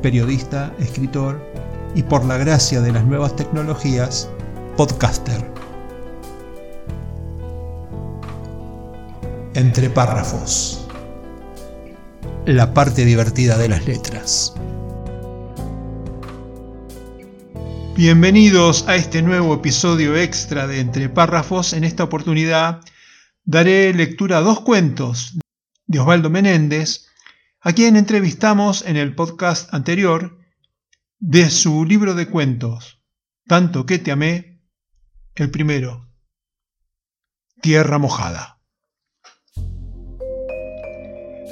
periodista, escritor y por la gracia de las nuevas tecnologías, podcaster. Entre párrafos. La parte divertida de las letras. Bienvenidos a este nuevo episodio extra de Entre párrafos. En esta oportunidad daré lectura a dos cuentos de Osvaldo Menéndez, a quien entrevistamos en el podcast anterior de su libro de cuentos, Tanto que te amé, el primero, Tierra mojada.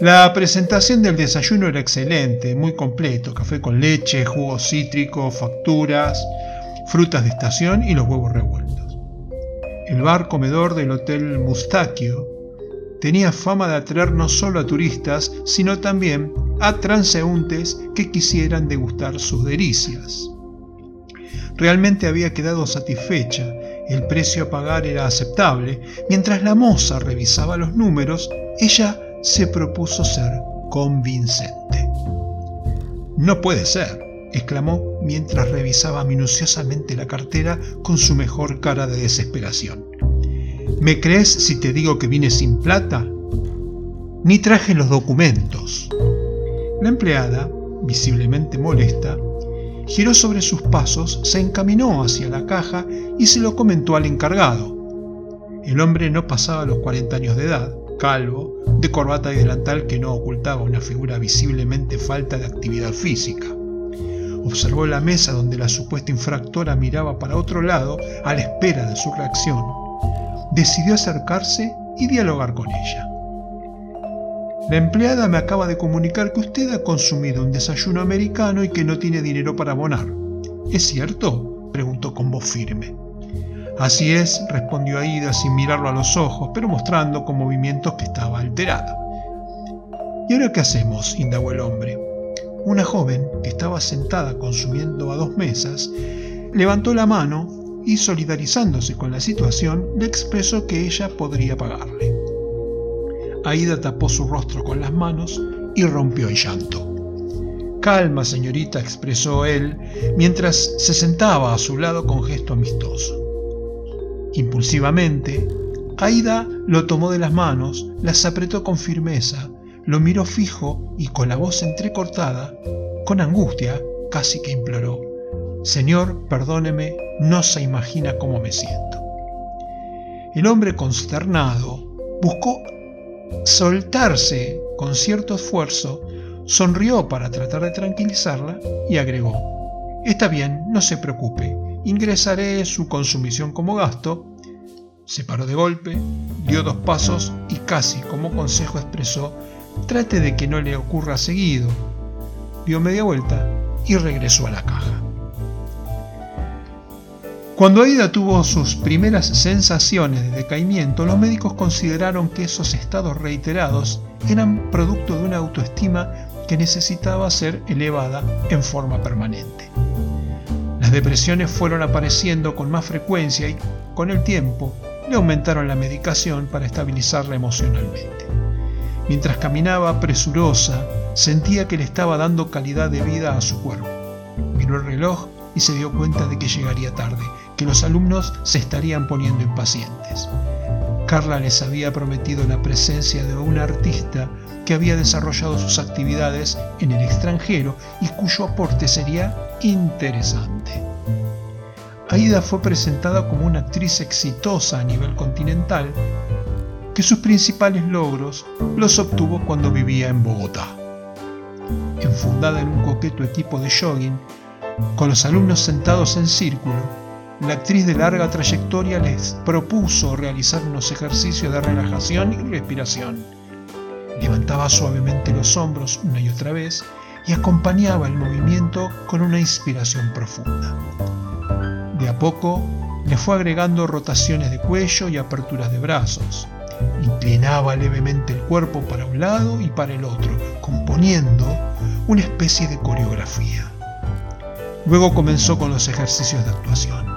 La presentación del desayuno era excelente, muy completo, café con leche, jugo cítrico, facturas, frutas de estación y los huevos revueltos. El bar comedor del Hotel Mustaquio tenía fama de atraer no solo a turistas, sino también a transeúntes que quisieran degustar sus delicias. Realmente había quedado satisfecha, el precio a pagar era aceptable, mientras la moza revisaba los números, ella se propuso ser convincente. No puede ser, exclamó mientras revisaba minuciosamente la cartera con su mejor cara de desesperación. ¿Me crees si te digo que vine sin plata? Ni traje los documentos. La empleada, visiblemente molesta, giró sobre sus pasos, se encaminó hacia la caja y se lo comentó al encargado. El hombre no pasaba los 40 años de edad, calvo, de corbata y delantal que no ocultaba una figura visiblemente falta de actividad física. Observó la mesa donde la supuesta infractora miraba para otro lado a la espera de su reacción decidió acercarse y dialogar con ella. La empleada me acaba de comunicar que usted ha consumido un desayuno americano y que no tiene dinero para abonar. ¿Es cierto? preguntó con voz firme. Así es, respondió Aida sin mirarlo a los ojos, pero mostrando con movimientos que estaba alterada. ¿Y ahora qué hacemos? indagó el hombre. Una joven, que estaba sentada consumiendo a dos mesas, levantó la mano y solidarizándose con la situación, le expresó que ella podría pagarle. Aida tapó su rostro con las manos y rompió en llanto. Calma, señorita, expresó él, mientras se sentaba a su lado con gesto amistoso. Impulsivamente, Aida lo tomó de las manos, las apretó con firmeza, lo miró fijo y con la voz entrecortada, con angustia, casi que imploró. Señor, perdóneme, no se imagina cómo me siento. El hombre consternado buscó soltarse con cierto esfuerzo, sonrió para tratar de tranquilizarla y agregó, Está bien, no se preocupe, ingresaré su consumición como gasto. Se paró de golpe, dio dos pasos y casi como consejo expresó, trate de que no le ocurra seguido. Dio media vuelta y regresó a la caja. Cuando Aida tuvo sus primeras sensaciones de decaimiento, los médicos consideraron que esos estados reiterados eran producto de una autoestima que necesitaba ser elevada en forma permanente. Las depresiones fueron apareciendo con más frecuencia y con el tiempo le aumentaron la medicación para estabilizarla emocionalmente. Mientras caminaba presurosa, sentía que le estaba dando calidad de vida a su cuerpo. Miró el reloj y se dio cuenta de que llegaría tarde que los alumnos se estarían poniendo impacientes. Carla les había prometido la presencia de un artista que había desarrollado sus actividades en el extranjero y cuyo aporte sería interesante. Aida fue presentada como una actriz exitosa a nivel continental, que sus principales logros los obtuvo cuando vivía en Bogotá. Enfundada en un coqueto equipo de jogging, con los alumnos sentados en círculo, la actriz de larga trayectoria les propuso realizar unos ejercicios de relajación y respiración. Levantaba suavemente los hombros una y otra vez y acompañaba el movimiento con una inspiración profunda. De a poco le fue agregando rotaciones de cuello y aperturas de brazos. Inclinaba levemente el cuerpo para un lado y para el otro, componiendo una especie de coreografía. Luego comenzó con los ejercicios de actuación.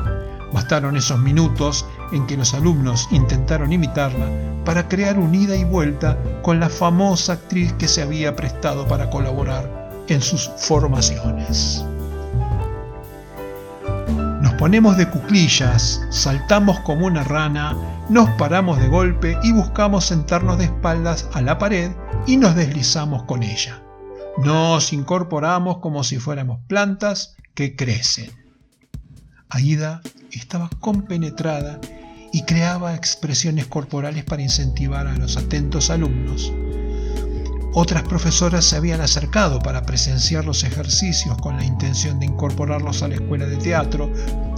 Bastaron esos minutos en que los alumnos intentaron imitarla para crear un ida y vuelta con la famosa actriz que se había prestado para colaborar en sus formaciones. Nos ponemos de cuclillas, saltamos como una rana, nos paramos de golpe y buscamos sentarnos de espaldas a la pared y nos deslizamos con ella. Nos incorporamos como si fuéramos plantas que crecen. Aida estaba compenetrada y creaba expresiones corporales para incentivar a los atentos alumnos. Otras profesoras se habían acercado para presenciar los ejercicios con la intención de incorporarlos a la escuela de teatro.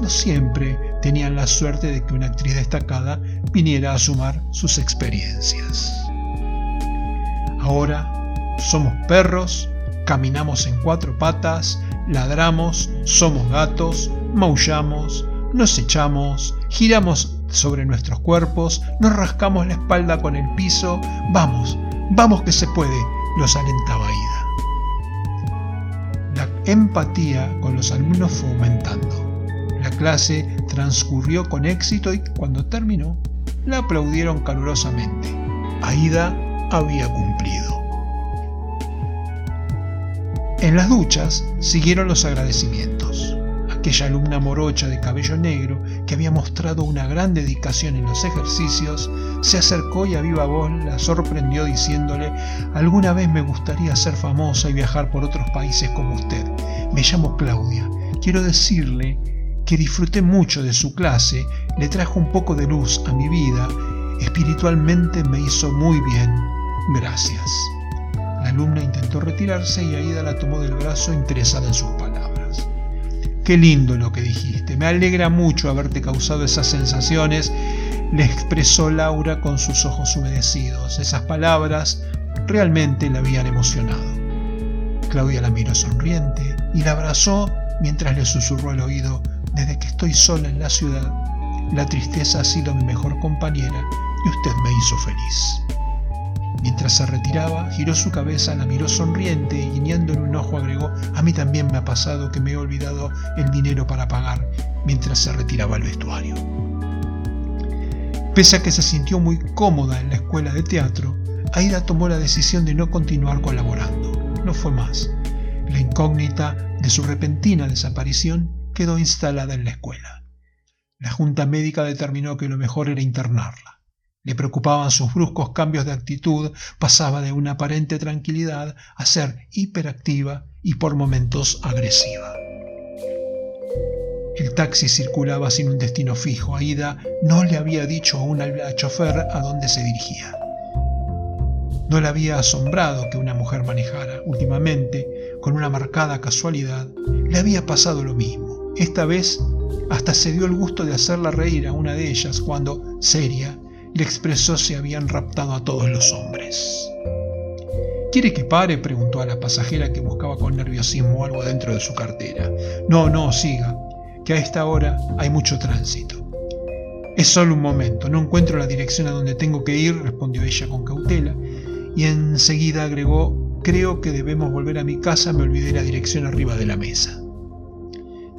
No siempre tenían la suerte de que una actriz destacada viniera a sumar sus experiencias. Ahora somos perros, caminamos en cuatro patas, ladramos, somos gatos, maullamos, nos echamos, giramos sobre nuestros cuerpos, nos rascamos la espalda con el piso, vamos, vamos que se puede, los alentaba Ida. La empatía con los alumnos fue aumentando. La clase transcurrió con éxito y cuando terminó, la aplaudieron calurosamente. Aida había cumplido. En las duchas siguieron los agradecimientos aquella alumna morocha de cabello negro que había mostrado una gran dedicación en los ejercicios, se acercó y a viva voz la sorprendió diciéndole, alguna vez me gustaría ser famosa y viajar por otros países como usted. Me llamo Claudia. Quiero decirle que disfruté mucho de su clase, le trajo un poco de luz a mi vida, espiritualmente me hizo muy bien. Gracias. La alumna intentó retirarse y Aida la tomó del brazo interesada en sus palabras. Qué lindo lo que dijiste, me alegra mucho haberte causado esas sensaciones, le expresó Laura con sus ojos humedecidos. Esas palabras realmente la habían emocionado. Claudia la miró sonriente y la abrazó mientras le susurró al oído, desde que estoy sola en la ciudad, la tristeza ha sido mi mejor compañera y usted me hizo feliz. Mientras se retiraba, giró su cabeza, la miró sonriente y guiñándole un ojo agregó, a mí también me ha pasado que me he olvidado el dinero para pagar mientras se retiraba al vestuario. Pese a que se sintió muy cómoda en la escuela de teatro, Aida tomó la decisión de no continuar colaborando. No fue más. La incógnita de su repentina desaparición quedó instalada en la escuela. La junta médica determinó que lo mejor era internarla. Le preocupaban sus bruscos cambios de actitud, pasaba de una aparente tranquilidad a ser hiperactiva y por momentos agresiva. El taxi circulaba sin un destino fijo. Aida no le había dicho aún al chofer a dónde se dirigía. No le había asombrado que una mujer manejara. Últimamente, con una marcada casualidad, le había pasado lo mismo. Esta vez hasta se dio el gusto de hacerla reír a una de ellas cuando, seria, le expresó si habían raptado a todos los hombres. ¿Quiere que pare? preguntó a la pasajera que buscaba con nerviosismo algo dentro de su cartera. No, no, siga, que a esta hora hay mucho tránsito. Es solo un momento, no encuentro la dirección a donde tengo que ir, respondió ella con cautela, y enseguida agregó, creo que debemos volver a mi casa, me olvidé la dirección arriba de la mesa.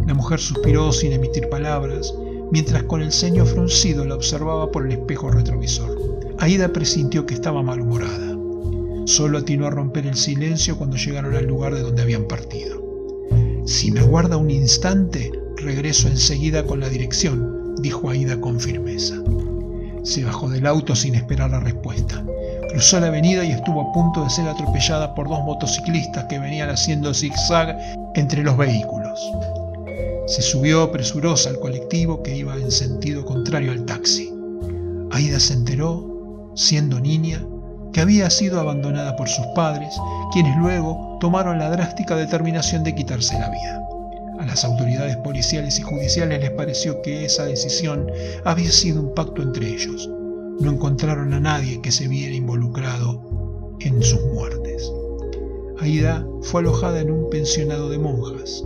La mujer suspiró sin emitir palabras, mientras con el ceño fruncido la observaba por el espejo retrovisor. Aida presintió que estaba malhumorada. Solo atinó a romper el silencio cuando llegaron al lugar de donde habían partido. Si me aguarda un instante, regreso enseguida con la dirección, dijo Aida con firmeza. Se bajó del auto sin esperar la respuesta. Cruzó la avenida y estuvo a punto de ser atropellada por dos motociclistas que venían haciendo zigzag entre los vehículos. Se subió presurosa al colectivo que iba en sentido contrario al taxi. Aida se enteró, siendo niña, que había sido abandonada por sus padres, quienes luego tomaron la drástica determinación de quitarse la vida. A las autoridades policiales y judiciales les pareció que esa decisión había sido un pacto entre ellos. No encontraron a nadie que se viera involucrado en sus muertes. Aida fue alojada en un pensionado de monjas.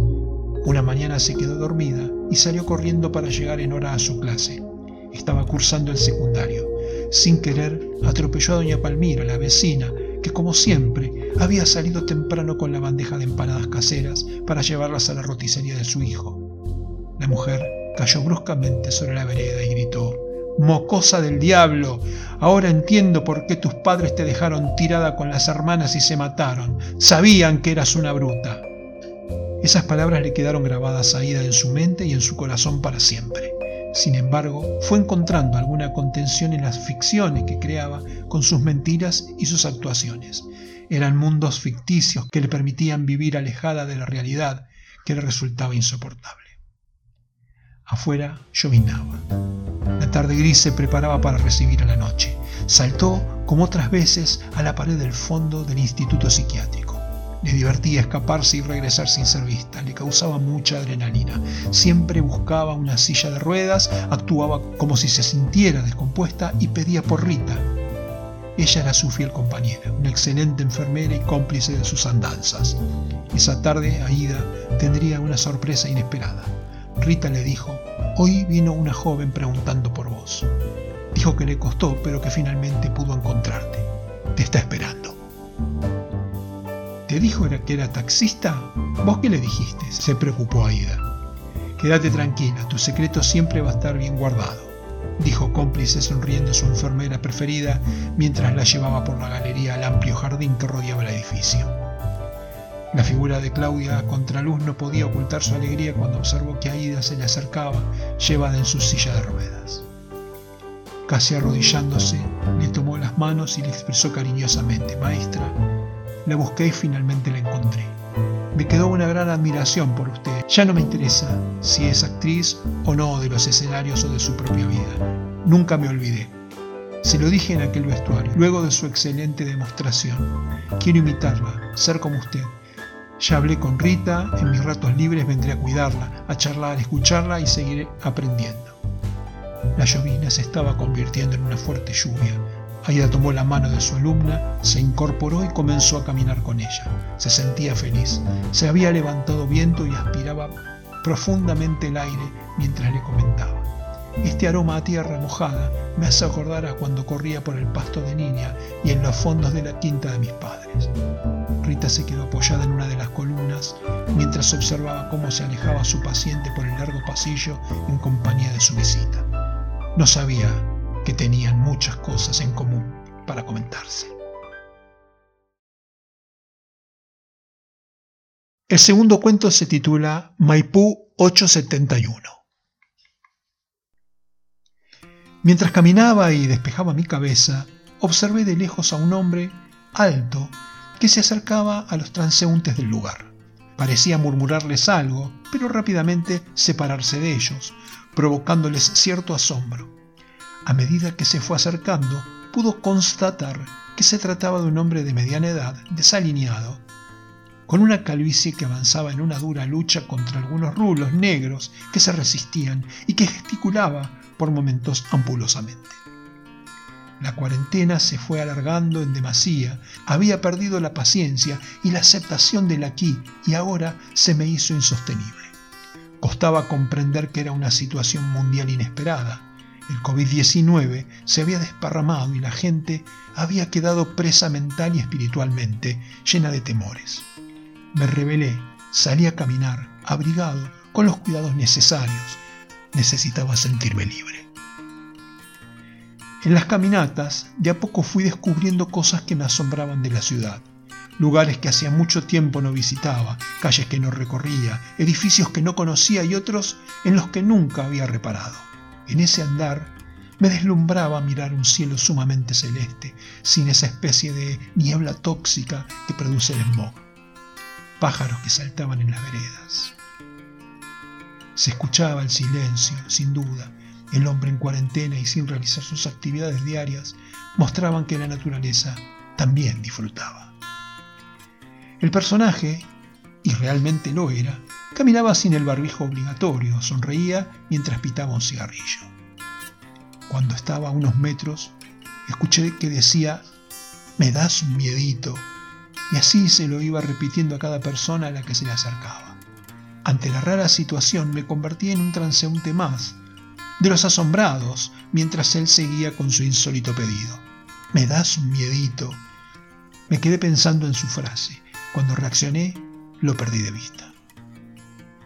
Una mañana se quedó dormida y salió corriendo para llegar en hora a su clase. Estaba cursando el secundario. Sin querer, atropelló a doña Palmira, la vecina, que como siempre había salido temprano con la bandeja de empanadas caseras para llevarlas a la roticería de su hijo. La mujer cayó bruscamente sobre la vereda y gritó, Mocosa del diablo, ahora entiendo por qué tus padres te dejaron tirada con las hermanas y se mataron. Sabían que eras una bruta. Esas palabras le quedaron grabadas a Ida en su mente y en su corazón para siempre. Sin embargo, fue encontrando alguna contención en las ficciones que creaba con sus mentiras y sus actuaciones. Eran mundos ficticios que le permitían vivir alejada de la realidad que le resultaba insoportable. Afuera llovinaba. La tarde gris se preparaba para recibir a la noche. Saltó, como otras veces, a la pared del fondo del instituto psiquiátrico. Le divertía escaparse y regresar sin ser vista, le causaba mucha adrenalina. Siempre buscaba una silla de ruedas, actuaba como si se sintiera descompuesta y pedía por Rita. Ella era su fiel compañera, una excelente enfermera y cómplice de sus andanzas. Esa tarde, Aida tendría una sorpresa inesperada. Rita le dijo, hoy vino una joven preguntando por vos. Dijo que le costó, pero que finalmente pudo encontrarte. ¿Te dijo que era taxista? ¿Vos qué le dijiste? Se preocupó Aida. Quédate tranquila, tu secreto siempre va a estar bien guardado, dijo cómplice sonriendo su enfermera preferida mientras la llevaba por la galería al amplio jardín que rodeaba el edificio. La figura de Claudia a contraluz no podía ocultar su alegría cuando observó que Aida se le acercaba, llevada en su silla de ruedas. Casi arrodillándose, le tomó las manos y le expresó cariñosamente, Maestra, la busqué y finalmente la encontré. Me quedó una gran admiración por usted. Ya no me interesa si es actriz o no de los escenarios o de su propia vida. Nunca me olvidé. Se lo dije en aquel vestuario, luego de su excelente demostración. Quiero imitarla, ser como usted. Ya hablé con Rita, en mis ratos libres vendré a cuidarla, a charlar, a escucharla y seguiré aprendiendo. La llovina se estaba convirtiendo en una fuerte lluvia. Aida tomó la mano de su alumna, se incorporó y comenzó a caminar con ella. Se sentía feliz. Se había levantado viento y aspiraba profundamente el aire mientras le comentaba. Este aroma a tierra mojada me hace acordar a cuando corría por el pasto de niña y en los fondos de la quinta de mis padres. Rita se quedó apoyada en una de las columnas mientras observaba cómo se alejaba su paciente por el largo pasillo en compañía de su visita. No sabía que tenían muchas cosas en común para comentarse. El segundo cuento se titula Maipú 871. Mientras caminaba y despejaba mi cabeza, observé de lejos a un hombre alto que se acercaba a los transeúntes del lugar. Parecía murmurarles algo, pero rápidamente separarse de ellos, provocándoles cierto asombro. A medida que se fue acercando, pudo constatar que se trataba de un hombre de mediana edad, desalineado, con una calvicie que avanzaba en una dura lucha contra algunos rulos negros que se resistían y que gesticulaba por momentos ampulosamente. La cuarentena se fue alargando en demasía, había perdido la paciencia y la aceptación del aquí y ahora se me hizo insostenible. Costaba comprender que era una situación mundial inesperada. El COVID-19 se había desparramado y la gente había quedado presa mental y espiritualmente, llena de temores. Me rebelé, salí a caminar, abrigado, con los cuidados necesarios. Necesitaba sentirme libre. En las caminatas, de a poco fui descubriendo cosas que me asombraban de la ciudad. Lugares que hacía mucho tiempo no visitaba, calles que no recorría, edificios que no conocía y otros en los que nunca había reparado. En ese andar me deslumbraba mirar un cielo sumamente celeste, sin esa especie de niebla tóxica que produce el smog. Pájaros que saltaban en las veredas. Se escuchaba el silencio, sin duda, el hombre en cuarentena y sin realizar sus actividades diarias mostraban que la naturaleza también disfrutaba. El personaje, y realmente lo era, caminaba sin el barbijo obligatorio, sonreía mientras pitaba un cigarrillo. Cuando estaba a unos metros, escuché que decía, me das un miedito, y así se lo iba repitiendo a cada persona a la que se le acercaba. Ante la rara situación me convertí en un transeúnte más, de los asombrados, mientras él seguía con su insólito pedido. Me das un miedito. Me quedé pensando en su frase. Cuando reaccioné, lo perdí de vista.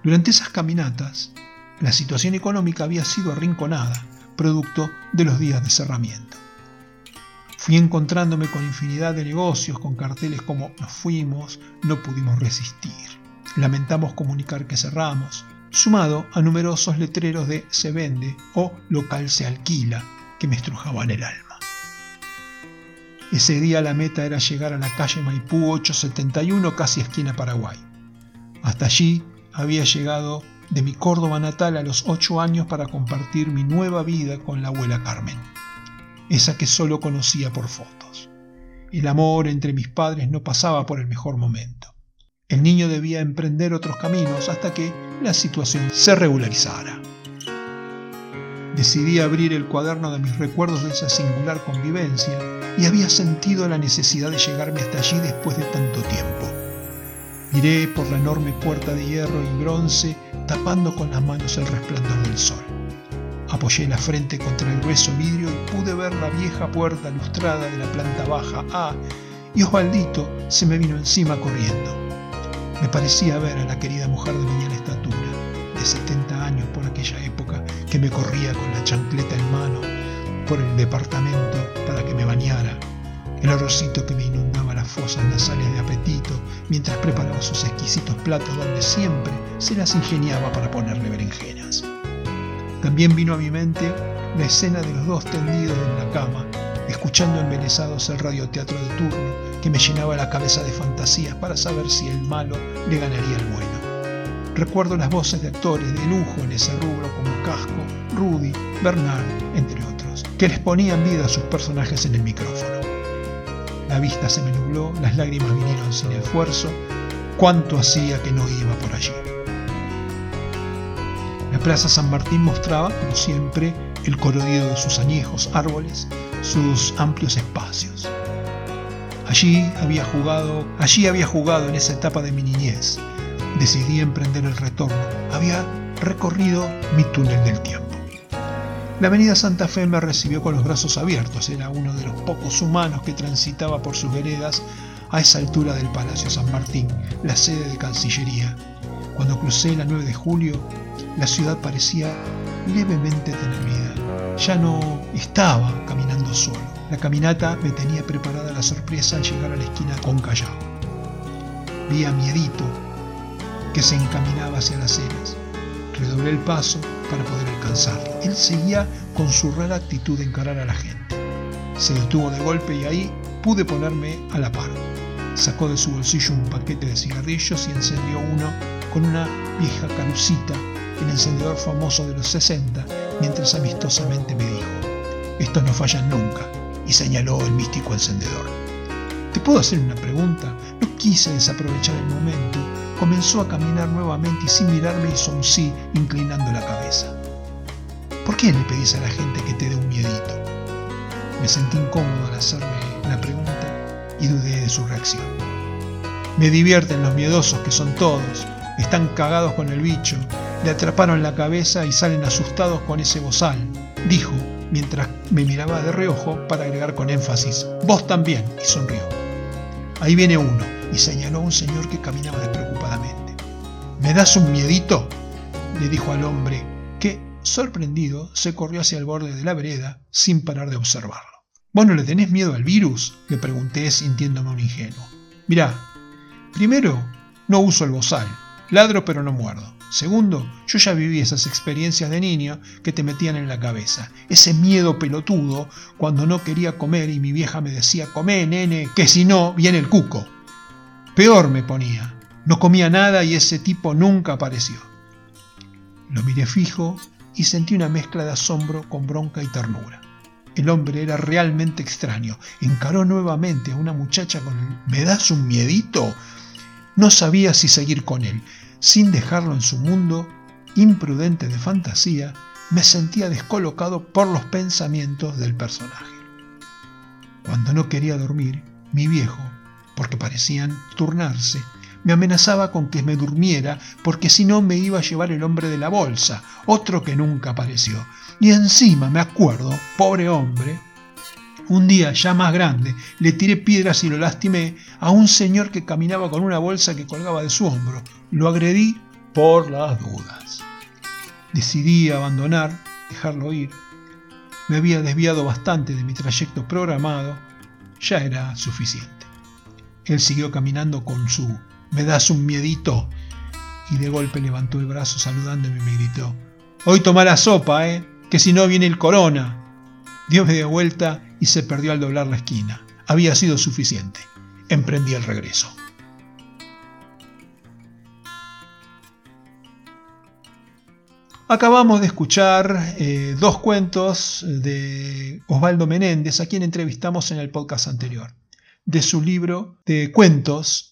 Durante esas caminatas, la situación económica había sido arrinconada, producto de los días de cerramiento. Fui encontrándome con infinidad de negocios con carteles como nos fuimos, no pudimos resistir, lamentamos comunicar que cerramos, sumado a numerosos letreros de se vende o local se alquila que me estrujaban el alma. Ese día la meta era llegar a la calle Maipú 871, casi esquina Paraguay. Hasta allí había llegado de mi Córdoba natal a los ocho años para compartir mi nueva vida con la abuela Carmen esa que solo conocía por fotos. El amor entre mis padres no pasaba por el mejor momento. El niño debía emprender otros caminos hasta que la situación se regularizara. Decidí abrir el cuaderno de mis recuerdos de esa singular convivencia y había sentido la necesidad de llegarme hasta allí después de tanto tiempo. Miré por la enorme puerta de hierro y bronce tapando con las manos el resplandor del sol. Apoyé la frente contra el grueso vidrio y pude ver la vieja puerta lustrada de la planta baja A y Osvaldito se me vino encima corriendo. Me parecía ver a la querida mujer de mediana estatura, de 70 años por aquella época, que me corría con la chancleta en mano por el departamento para que me bañara, el olorcito que me inundaba las fosas nasales de apetito mientras preparaba sus exquisitos platos donde siempre se las ingeniaba para ponerle berenjenas. También vino a mi mente la escena de los dos tendidos en la cama, escuchando embelesados el radioteatro de turno que me llenaba la cabeza de fantasías para saber si el malo le ganaría el bueno. Recuerdo las voces de actores de lujo en ese rubro como Casco, Rudy, Bernard, entre otros, que les ponían vida a sus personajes en el micrófono. La vista se me nubló, las lágrimas vinieron sin esfuerzo, cuánto hacía que no iba por allí. La Plaza San Martín mostraba, como siempre, el colorido de sus añejos árboles, sus amplios espacios. Allí había jugado, allí había jugado en esa etapa de mi niñez. Decidí emprender el retorno. Había recorrido mi túnel del tiempo. La avenida Santa Fe me recibió con los brazos abiertos. Era uno de los pocos humanos que transitaba por sus veredas a esa altura del Palacio San Martín, la sede de Cancillería. Cuando crucé la 9 de julio, la ciudad parecía levemente tener vida. Ya no estaba caminando solo. La caminata me tenía preparada la sorpresa al llegar a la esquina con Callao. Vi a Miedito, que se encaminaba hacia las cenas. Redoblé el paso para poder alcanzarlo. Él seguía con su rara actitud de encarar a la gente. Se detuvo de golpe y ahí pude ponerme a la par. Sacó de su bolsillo un paquete de cigarrillos y encendió uno con una vieja carucita el encendedor famoso de los 60, mientras amistosamente me dijo, estos no fallan nunca, y señaló el místico encendedor. ¿Te puedo hacer una pregunta? No quise desaprovechar el momento. Comenzó a caminar nuevamente y sin mirarme hizo un sí, inclinando la cabeza. ¿Por qué le pedís a la gente que te dé un miedito? Me sentí incómodo al hacerme la pregunta y dudé de su reacción. Me divierten los miedosos que son todos, están cagados con el bicho, le atraparon la cabeza y salen asustados con ese bozal, dijo mientras me miraba de reojo para agregar con énfasis, vos también, y sonrió. Ahí viene uno, y señaló a un señor que caminaba despreocupadamente. ¿Me das un miedito? le dijo al hombre, que, sorprendido, se corrió hacia el borde de la vereda sin parar de observarlo. ¿Vos no le tenés miedo al virus? le pregunté sintiéndome un ingenuo. Mirá, primero, no uso el bozal, ladro pero no muerdo. Segundo, yo ya viví esas experiencias de niño que te metían en la cabeza. Ese miedo pelotudo cuando no quería comer y mi vieja me decía, come nene, que si no, viene el cuco. Peor me ponía. No comía nada y ese tipo nunca apareció. Lo miré fijo y sentí una mezcla de asombro con bronca y ternura. El hombre era realmente extraño. Encaró nuevamente a una muchacha con el ¿Me das un miedito? No sabía si seguir con él sin dejarlo en su mundo imprudente de fantasía, me sentía descolocado por los pensamientos del personaje. Cuando no quería dormir, mi viejo porque parecían turnarse, me amenazaba con que me durmiera, porque si no me iba a llevar el hombre de la bolsa, otro que nunca apareció. Y encima, me acuerdo, pobre hombre, un día, ya más grande, le tiré piedras y lo lastimé a un señor que caminaba con una bolsa que colgaba de su hombro. Lo agredí por las dudas. Decidí abandonar, dejarlo ir. Me había desviado bastante de mi trayecto programado. Ya era suficiente. Él siguió caminando con su ¿me das un miedito? Y de golpe levantó el brazo saludándome y me gritó, Hoy toma la sopa, ¿eh? Que si no viene el corona. Dio media vuelta y se perdió al doblar la esquina. Había sido suficiente. Emprendí el regreso. Acabamos de escuchar eh, dos cuentos de Osvaldo Menéndez, a quien entrevistamos en el podcast anterior, de su libro de cuentos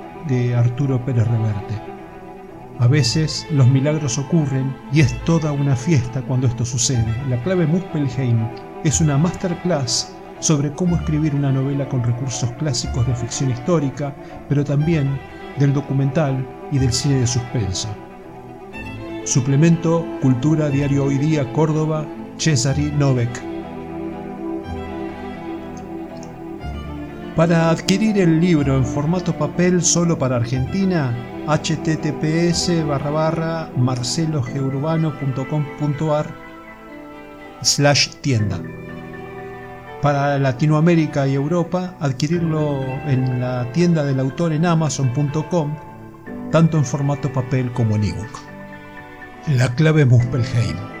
de Arturo Pérez Reverte. A veces los milagros ocurren y es toda una fiesta cuando esto sucede. La clave Muspelheim es una masterclass sobre cómo escribir una novela con recursos clásicos de ficción histórica, pero también del documental y del cine de suspenso. Suplemento Cultura Diario Hoy Día Córdoba, Cesari Novek. Para adquirir el libro en formato papel solo para Argentina, https barra marcelogeurbano.com.ar slash tienda. Para Latinoamérica y Europa, adquirirlo en la tienda del autor en amazon.com, tanto en formato papel como en ebook. La clave Muspelheim.